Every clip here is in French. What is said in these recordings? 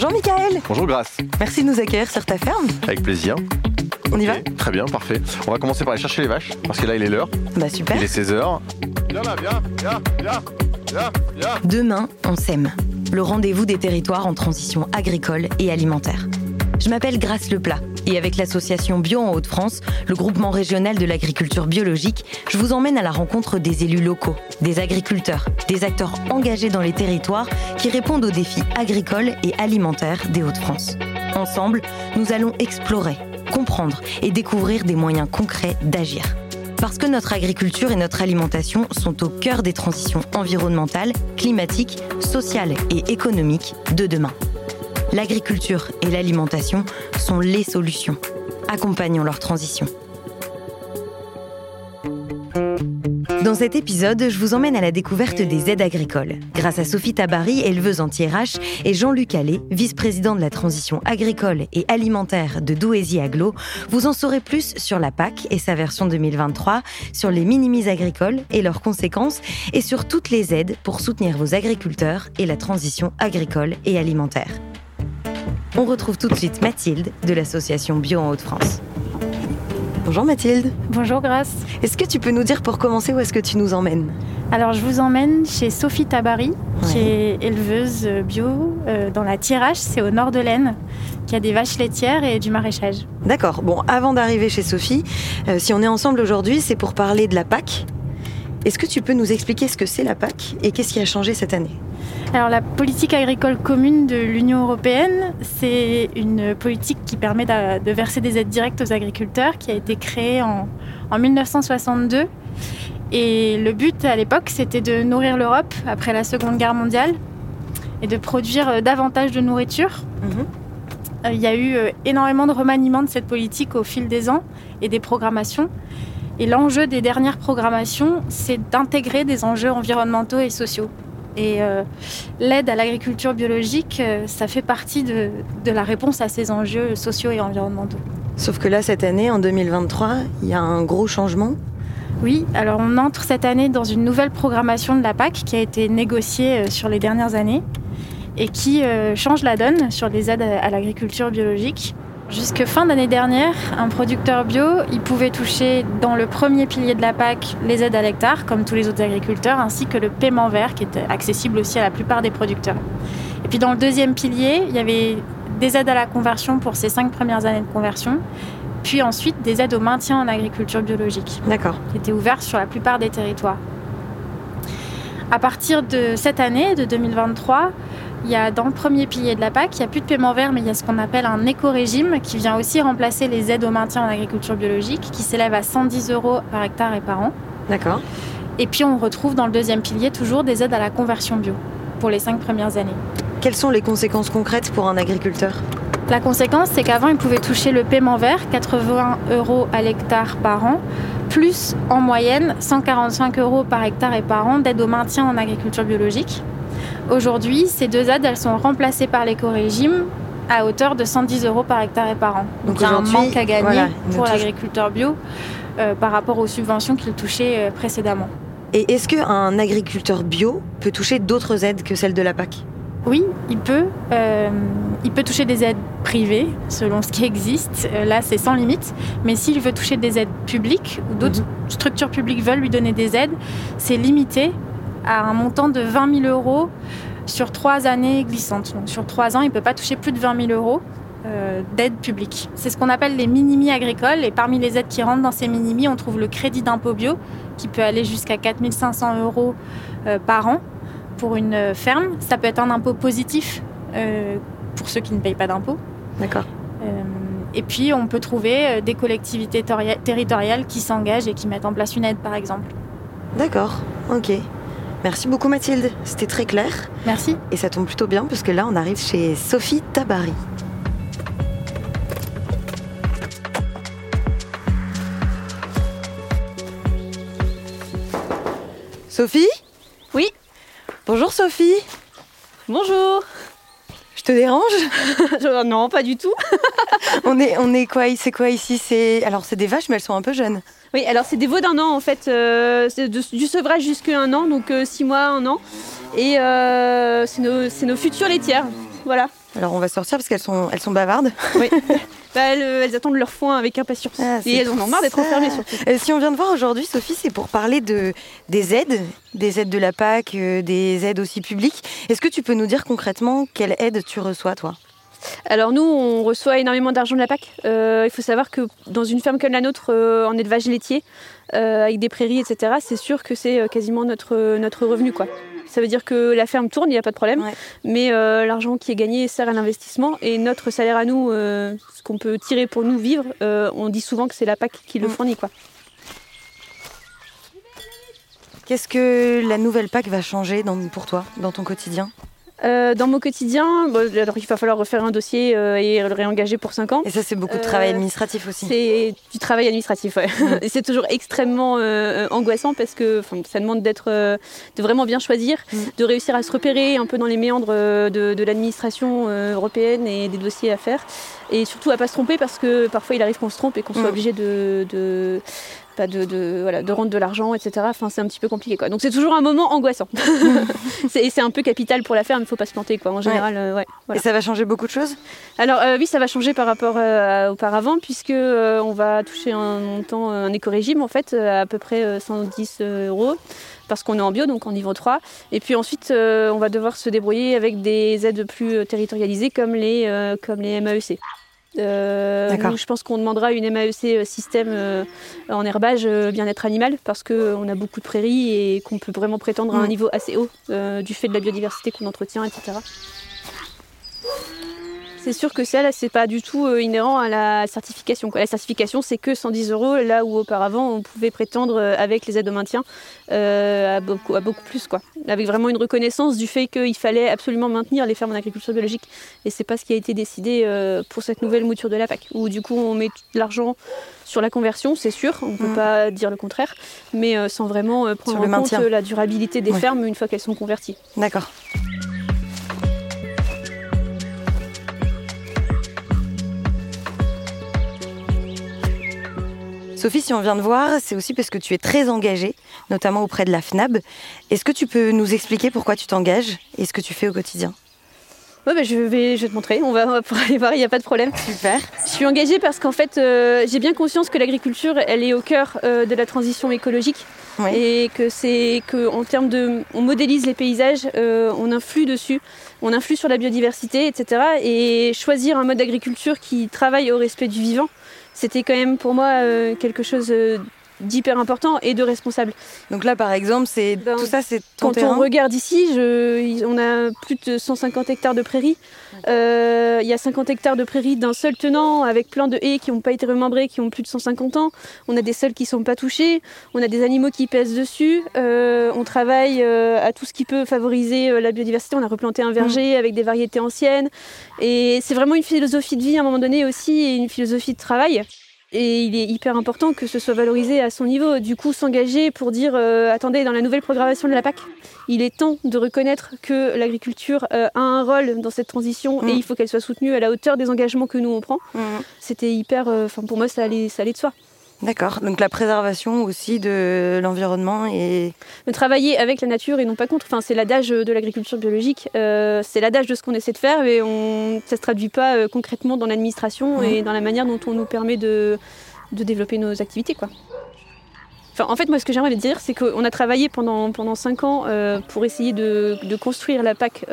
Bonjour Michael. Bonjour Grace. Merci de nous accueillir sur ta ferme. Avec plaisir. On y va Très bien, parfait. On va commencer par aller chercher les vaches, parce que là il est l'heure. Bah super. Il est 16h. Viens là, viens, viens, viens, viens, viens. Demain, on sème. Le rendez-vous des territoires en transition agricole et alimentaire. Je m'appelle Grace Leplat et avec l'association Bio en Hauts-de-France, le groupement régional de l'agriculture biologique, je vous emmène à la rencontre des élus locaux, des agriculteurs, des acteurs engagés dans les territoires qui répondent aux défis agricoles et alimentaires des Hauts-de-France. Ensemble, nous allons explorer, comprendre et découvrir des moyens concrets d'agir. Parce que notre agriculture et notre alimentation sont au cœur des transitions environnementales, climatiques, sociales et économiques de demain. L'agriculture et l'alimentation sont les solutions. Accompagnons leur transition. Dans cet épisode, je vous emmène à la découverte des aides agricoles. Grâce à Sophie Tabary, éleveuse anti-RH, et Jean-Luc Allais, vice-président de la transition agricole et alimentaire de Douaisis Aglo, vous en saurez plus sur la PAC et sa version 2023, sur les minimis agricoles et leurs conséquences, et sur toutes les aides pour soutenir vos agriculteurs et la transition agricole et alimentaire. On retrouve tout de suite Mathilde de l'association Bio en Hauts-de-France. Bonjour Mathilde. Bonjour Grace. Est-ce que tu peux nous dire pour commencer où est-ce que tu nous emmènes? Alors je vous emmène chez Sophie Tabary, qui est éleveuse bio euh, dans la Thiérache, c'est au nord de l'Aisne, qui a des vaches laitières et du maraîchage. D'accord. Bon, avant d'arriver chez Sophie, euh, si on est ensemble aujourd'hui, c'est pour parler de la PAC. Est-ce que tu peux nous expliquer ce que c'est la PAC et qu'est-ce qui a changé cette année? Alors la politique agricole commune de l'Union européenne, c'est une politique qui permet de, verser des aides directes aux agriculteurs, qui a été créée en, en 1962. Et le but à l'époque, c'était de nourrir l'Europe après la Seconde Guerre mondiale et de produire euh, davantage de nourriture. Euh, Il y a eu euh, énormément de remaniements de cette politique au fil des ans et des programmations. Et l'enjeu des dernières programmations, c'est d'intégrer des enjeux environnementaux et sociaux. Et euh, l'aide à l'agriculture biologique, euh, ça fait partie de, de la réponse à ces enjeux sociaux et environnementaux. Sauf que là, cette année, en 2023, il y a un gros changement. Oui, alors on entre cette année dans une nouvelle programmation de la PAC qui a été négociée euh, sur les dernières années et qui euh, change la donne sur les aides à l'agriculture biologique. Jusque fin d'année dernière, un producteur bio, il pouvait toucher dans le premier pilier de la PAC les aides à l'hectare, comme tous les autres agriculteurs, ainsi que le paiement vert, qui était accessible aussi à la plupart des producteurs. Et puis dans le deuxième pilier, il y avait des aides à la conversion pour ces cinq premières années de conversion, puis ensuite des aides au maintien en agriculture biologique D'accord. qui était ouvert sur la plupart des territoires. À partir de cette année, de 2023, il y a dans le premier pilier de la PAC, il n'y a plus de paiement vert, mais il y a ce qu'on appelle un éco-régime qui vient aussi remplacer les aides au maintien en agriculture biologique, qui s'élève à 110 euros par hectare et par an. D'accord. Et puis on retrouve dans le deuxième pilier toujours des aides à la conversion bio pour les cinq premières années. Quelles sont les conséquences concrètes pour un agriculteur? La conséquence, c'est qu'avant, il pouvait toucher le paiement vert, 80 euros à l'hectare par an, plus en moyenne 145 euros par hectare et par an d'aide au maintien en agriculture biologique. Aujourd'hui, ces deux aides, elles sont remplacées par l'éco-régime à hauteur de 110 euros par hectare et par an. Donc il y a un manque à gagner voilà, pour l'agriculteur bio euh, par rapport aux subventions qu'il touchait euh, précédemment. Et est-ce qu'un agriculteur bio peut toucher d'autres aides que celles de la PAC? Oui, il peut. euh, il peut toucher des aides privées, selon ce qui existe. Euh, là, c'est sans limite. Mais s'il veut toucher des aides publiques, ou d'autres structures publiques veulent lui donner des aides, c'est limité à un montant de 20 000 euros sur trois années glissantes. Donc, sur trois ans, il ne peut pas toucher plus de 20 000 euros euh, d'aide publique. C'est ce qu'on appelle les minimis agricoles. Et parmi les aides qui rentrent dans ces minimis, on trouve le crédit d'impôt bio, qui peut aller jusqu'à 4 500 euros euh, par an pour une euh, ferme. Ça peut être un impôt positif euh, pour ceux qui ne payent pas d'impôt. D'accord. Et puis, on peut trouver des collectivités toria- territoriales qui s'engagent et qui mettent en place une aide, par exemple. D'accord. Ok. Merci beaucoup Mathilde. C'était très clair. Merci. Et ça tombe plutôt bien parce que là, on arrive chez Sophie Tabary. Sophie? Oui. Bonjour Sophie. Bonjour. Je te dérange? Je- non, pas du tout. On est, on est quoi C'est quoi ici? C'est alors c'est des vaches, mais elles sont un peu jeunes. Oui, alors c'est des veaux d'un an en fait. euh, c'est de- du sevrage jusqu'à un an, donc euh, six mois, un an. Et euh, c'est nos, c'est nos futures laitières. voilà. Alors on va sortir parce qu'elles sont, elles sont bavardes. Oui. Bah, elles, elles attendent leur foin avec impatience. Ah, Et elles en ont marre d'être ça. enfermées surtout. Euh, si on vient de voir aujourd'hui, Sophie, c'est pour parler de, des aides, des aides de la PAC, euh, des aides aussi publiques. Est-ce que tu peux nous dire concrètement quelle aide tu reçois, toi? Alors nous, on reçoit énormément d'argent de la PAC. Euh, il faut savoir que dans une ferme comme la nôtre, euh, en élevage laitier, euh, avec des prairies, etc., c'est sûr que c'est euh, quasiment notre, notre revenu. quoi. Ça veut dire que la ferme tourne, il n'y a pas de problème, Ouais. mais euh, l'argent qui est gagné sert à l'investissement et notre salaire à nous, euh, ce qu'on peut tirer pour nous vivre, euh, on dit souvent que c'est la PAC qui le Mm. fournit. Quoi. Qu'est-ce que la nouvelle PAC va changer dans, pour toi, dans ton quotidien? Euh, dans mon quotidien, bon, alors il va falloir refaire un dossier euh, et le réengager pour 5 ans. Et ça, c'est beaucoup de Euh, travail administratif aussi. C'est du travail administratif, ouais. Mm. Et c'est toujours extrêmement euh, angoissant parce que ça demande d'être, euh, de vraiment bien choisir, Mm. de réussir à se repérer un peu dans les méandres euh, de, de l'administration euh, européenne et des dossiers à faire. Et surtout à pas se tromper parce que parfois il arrive qu'on se trompe et qu'on soit Mm. obligé de, de, bah, de, de- voilà, de rendre de l'argent, etc. Enfin, c'est un petit peu compliqué. Quoi. Donc c'est toujours un moment angoissant. c'est, et c'est un peu capital pour la ferme, il faut pas se planter. Quoi. En général, euh, ouais. voilà. Et ça va changer beaucoup de choses? Alors euh, oui, ça va changer par rapport euh, à auparavant puisque on va toucher un montant, un éco-régime en fait, à peu près euh, 110 euros parce qu'on est en bio, donc en niveau 3. Et puis ensuite, euh, on va devoir se débrouiller avec des aides plus territorialisées comme les, euh, comme les MAEC. Euh, nous, je pense qu'on demandera une MAEC euh, système euh, en herbage euh, bien-être animal parce qu'on a beaucoup de prairies et qu'on peut vraiment prétendre à un Mm. niveau assez haut du fait de la biodiversité qu'on entretient, etc. C'est sûr que ça, là, c'est pas du tout euh, inhérent à la certification. quoi. La certification, c'est que 110 euros, là où auparavant, on pouvait prétendre, euh, avec les aides au maintien, euh, à, beaucoup, à beaucoup plus. Quoi. Avec vraiment une reconnaissance du fait qu'il fallait absolument maintenir les fermes en agriculture biologique. Et c'est pas ce qui a été décidé pour cette nouvelle mouture de la PAC, où du coup, on met tout l'argent sur la conversion, c'est sûr, on ne peut Mhm. pas dire le contraire, mais sans vraiment prendre Sur le en compte maintien. la durabilité des Ouais. fermes une fois qu'elles sont converties. D'accord. Sophie, si on vient de voir, c'est aussi parce que tu es très engagée, notamment auprès de la FNAB. Est-ce que tu peux nous expliquer pourquoi tu t'engages et ce que tu fais au quotidien? Ouais, bah, je, vais, je vais te montrer, on va, on va aller voir, il n'y a pas de problème. Super. Je suis engagée parce qu'en fait, euh, j'ai bien conscience que l'agriculture, elle est au cœur euh, de la transition écologique Oui. et que c'est que en termes de, on modélise les paysages, euh, on influe dessus, on influe sur la biodiversité, etc. Et choisir un mode d'agriculture qui travaille au respect du vivant, c'était quand même pour moi euh, quelque chose euh, d'hyper important et de responsable. Donc là, par exemple, c'est Ben, tout ça, c'est Quand terrain. on regarde ici, je- on a plus de 150 hectares de prairies. Euh, Il y a 50 hectares de prairies d'un seul tenant, avec plein de haies qui n'ont pas été remembrées, qui ont plus de 150 ans. On a des sols qui ne sont pas touchés. On a des animaux qui pèsent dessus. Euh, on travaille euh, à tout ce qui peut favoriser la biodiversité. On a replanté un verger avec des variétés anciennes. Et c'est vraiment une philosophie de vie à un moment donné aussi, et une philosophie de travail. Et il est hyper important que ce soit valorisé à son niveau. Du coup, s'engager pour dire euh, attendez, dans la nouvelle programmation de la PAC, il est temps de reconnaître que l'agriculture euh, a un rôle dans cette transition Mm. et il faut qu'elle soit soutenue à la hauteur des engagements que nous on prend. Mhm. C'était hyper. euh, Enfin, pour moi, ça allait, ça allait de soi. D'accord. Donc la préservation aussi de l'environnement et de travailler avec la nature et non pas contre. Enfin, c'est l'adage de l'agriculture biologique, euh, c'est l'adage de ce qu'on essaie de faire, mais on, ça se traduit pas euh, concrètement dans l'administration et dans la manière dont on nous permet de, de développer nos activités. Quoi. Enfin, en fait, moi, ce que j'aimerais dire, c'est qu'on a travaillé pendant, pendant 5 ans euh, pour essayer de, de construire la PAC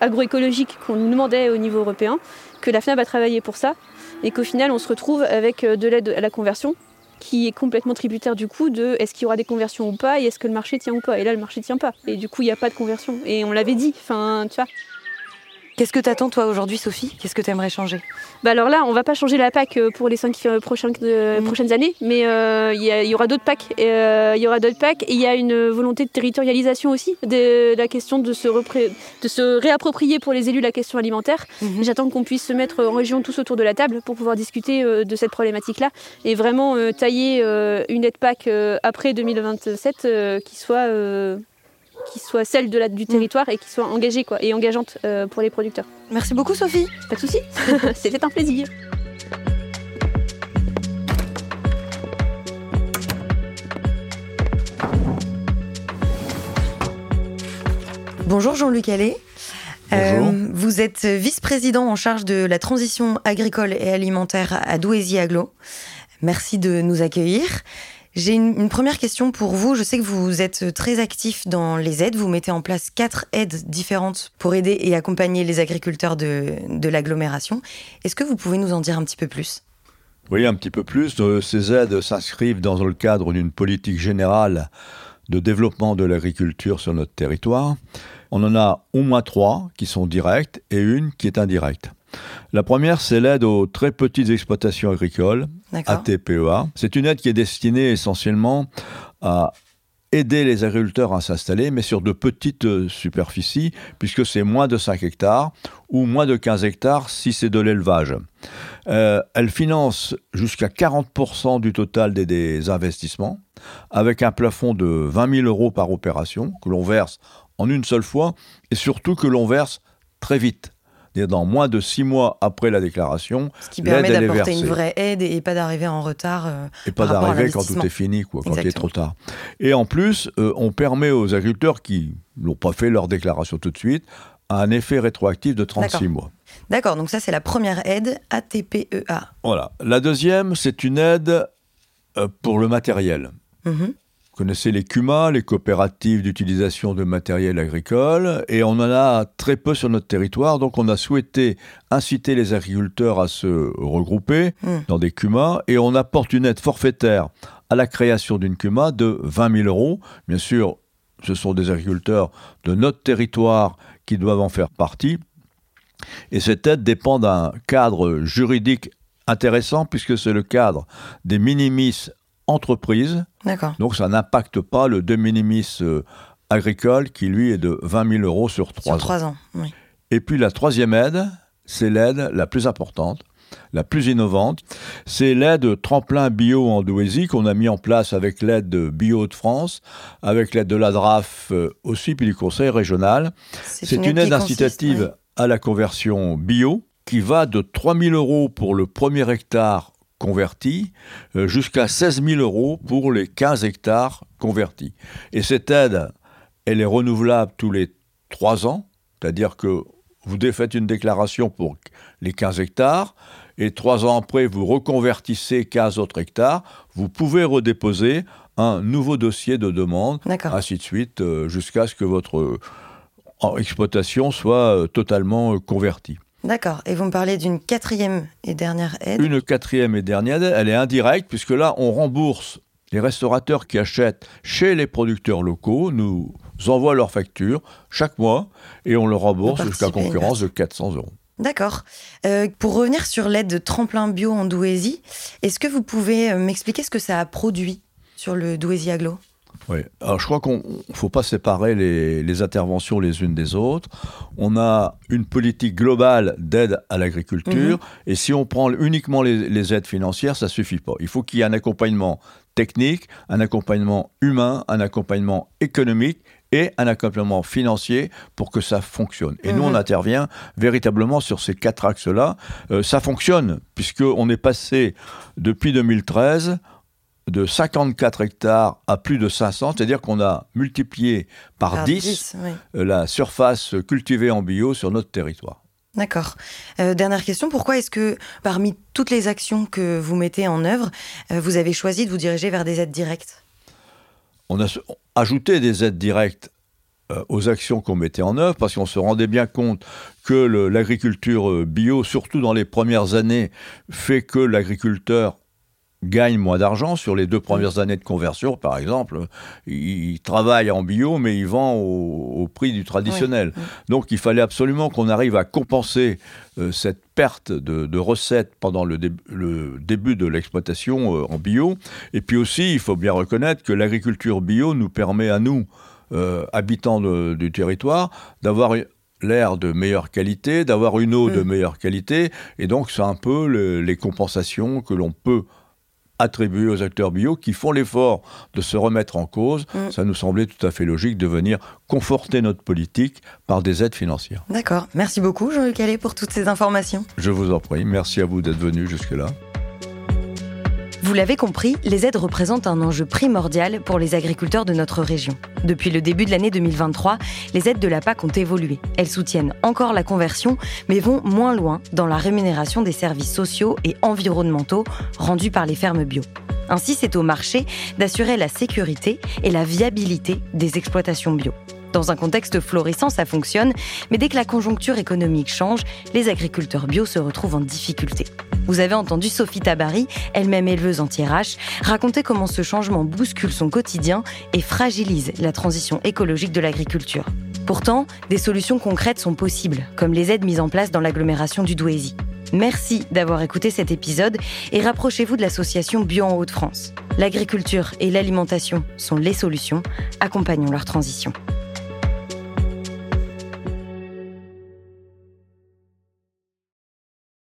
agroécologique qu'on nous demandait au niveau européen, que la FNAB a travaillé pour ça, et qu'au final, on se retrouve avec euh, de l'aide à la conversion qui est complètement tributaire du coup de est-ce qu'il y aura des conversions ou pas et est-ce que le marché tient ou pas. Et là, le marché tient pas. Et du coup, il n'y a pas de conversion. Et on l'avait dit. Enfin, tu vois. Qu'est-ce que t'attends toi aujourd'hui, Sophie? Qu'est-ce que t'aimerais changer? Bah alors là, on va pas changer la PAC euh, pour les cinq euh, prochains- euh, Mhm. prochaines années, mais euh, il y, aura d'autres PAC. euh, Il y aura d'autres PAC et il y a une volonté de territorialisation aussi de la question de se, repré- de se réapproprier pour les élus la question alimentaire. Mhm. J'attends qu'on puisse se mettre en région tous autour de la table pour pouvoir discuter euh, de cette problématique-là et vraiment tailler une aide PAC après 2027 euh, qui soit qui soit celle de la, du territoire et qui soit engagée quoi, et engageante euh, pour les producteurs. Merci beaucoup, Sophie. Pas de souci, c'était un plaisir. Bonjour Jean-Luc Allais. Euh, vous êtes vice-président en charge de la transition agricole et alimentaire à Douaisis-Aglo. Merci de nous accueillir. J'ai une, première question pour vous. Je sais que vous êtes très actif dans les aides. Vous mettez en place quatre aides différentes pour aider et accompagner les agriculteurs de, de l'agglomération. Est-ce que vous pouvez nous en dire un petit peu plus? Oui, un petit peu plus. Euh, ces aides s'inscrivent dans le cadre d'une politique générale de développement de l'agriculture sur notre territoire. On en a au moins trois qui sont directes et une qui est indirecte. La première, c'est l'aide aux très petites exploitations agricoles, ATPEA. E c'est une aide qui est destinée essentiellement à aider les agriculteurs à s'installer, mais sur de petites euh, superficies, puisque c'est moins de 5 hectares ou moins de 15 hectares si c'est de l'élevage. Euh, elle finance jusqu'à 40% du total des, investissements, avec un plafond de 20 000 euros par opération que l'on verse en une seule fois, et surtout que l'on verse très vite dans moins de six mois après la déclaration. Ce qui permet d'apporter une vraie aide et pas d'arriver en retard. Euh, et pas d'arriver quand tout est fini, quoi, quand il est trop tard. Et en plus, euh, on permet aux agriculteurs qui n'ont pas fait leur déclaration tout de suite un effet rétroactif de 36 mois. D'accord, donc ça c'est la première aide ATPEA. Voilà. La deuxième, c'est une aide euh, pour le matériel. Mhm connaissez les CUMA, les coopératives d'utilisation de matériel agricole, et on en a très peu sur notre territoire, donc on a souhaité inciter les agriculteurs à se regrouper hmm. dans des CUMA, et on apporte une aide forfaitaire à la création d'une CUMA de 20 000 euros. Bien sûr, ce sont des agriculteurs de notre territoire qui doivent en faire partie, et cette aide dépend d'un cadre juridique intéressant puisque c'est le cadre des minimis entreprise. Donc ça n'impacte pas le de minimis euh, agricole qui lui est de 20 000 euros sur 3 sur 3 ans. oui. Et puis la troisième aide, c'est l'aide la plus importante, la plus innovante. C'est l'aide tremplin bio en Douaisis qu'on a mis en place avec l'aide de Bio de France, avec l'aide de la DRAF euh, aussi, puis du Conseil régional. C'est une, aide, incitative à la conversion bio qui va de 3 000 euros pour le premier hectare convertis, euh, jusqu'à 16 000 euros pour les 15 hectares convertis. Et cette aide, elle est renouvelable tous les 3 ans, c'est-à-dire que vous faites une déclaration pour les 15 hectares, et 3 ans après, vous reconvertissez 15 autres hectares, vous pouvez redéposer un nouveau dossier de demande, ainsi de suite, euh, jusqu'à ce que votre euh, exploitation soit totalement convertie. D'accord. Et vous me parlez d'une quatrième et dernière aide? Une quatrième et dernière aide, elle est indirecte, puisque là, on rembourse les restaurateurs qui achètent chez les producteurs locaux, nous envoient leurs factures chaque mois et on leur rembourse jusqu'à concurrence de 400 euros. D'accord. Euh, pour revenir sur l'aide de tremplin bio en Douaisis, est-ce que vous pouvez euh, m'expliquer ce que ça a produit sur le Douaisis Aglo? Oui, alors je crois qu'on ne faut pas séparer les, interventions les unes des autres. On a une politique globale d'aide à l'agriculture, mhm. et si on prend uniquement les, aides financières, ça ne suffit pas. Il faut qu'il y ait un accompagnement technique, un accompagnement humain, un accompagnement économique et un accompagnement financier pour que ça fonctionne. Et nous, on mhm. intervient véritablement sur ces quatre axes-là. Euh, ça fonctionne, puisqu'on est passé depuis 2013 de 54 hectares à plus de 500, c'est-à-dire qu'on a multiplié par, 10, euh, la surface cultivée en bio sur notre territoire. D'accord. Euh, dernière question, pourquoi est-ce que parmi toutes les actions que vous mettez en œuvre, euh, vous avez choisi de vous diriger vers des aides directes? On a ajouté des aides directes aux actions qu'on mettait en œuvre parce qu'on se rendait bien compte que l'agriculture bio, surtout dans les premières années, fait que l'agriculteur gagne moins d'argent sur les deux premières années de conversion, par exemple. Il, travaille en bio, mais il vend au, prix du traditionnel. Donc il fallait absolument qu'on arrive à compenser euh, cette perte de, recettes pendant le, début de l'exploitation euh, en bio. Et puis aussi, il faut bien reconnaître que l'agriculture bio nous permet à nous, euh, habitants du territoire, d'avoir l'air de meilleure qualité, d'avoir une eau de mm. meilleure qualité. Et donc c'est un peu les compensations que l'on peut attribué aux acteurs bio qui font l'effort de se remettre en cause. Mm. Ça nous semblait tout à fait logique de venir conforter notre politique par des aides financières. D'accord. Merci beaucoup, Jean-Luc Allais, pour toutes ces informations. Je vous en prie. Merci à vous d'être venu jusque-là. Vous l'avez compris, les aides représentent un enjeu primordial pour les agriculteurs de notre région. Depuis le début de l'année 2023, les aides de la PAC ont évolué. Elles soutiennent encore la conversion, mais vont moins loin dans la rémunération des services sociaux et environnementaux rendus par les fermes bio. Ainsi, c'est au marché d'assurer la sécurité et la viabilité des exploitations bio. Dans un contexte florissant, ça fonctionne, mais dès que la conjoncture économique change, les agriculteurs bio se retrouvent en difficulté. Vous avez entendu Sophie Tabary, elle-même éleveuse anti-RH, raconter comment ce changement bouscule son quotidien et fragilise la transition écologique de l'agriculture. Pourtant, des solutions concrètes sont possibles, comme les aides mises en place dans l'agglomération du Douaisis. Merci d'avoir écouté cet épisode et rapprochez-vous de l'association Bio en Haute-France. L'agriculture et l'alimentation sont les solutions, accompagnons leur transition.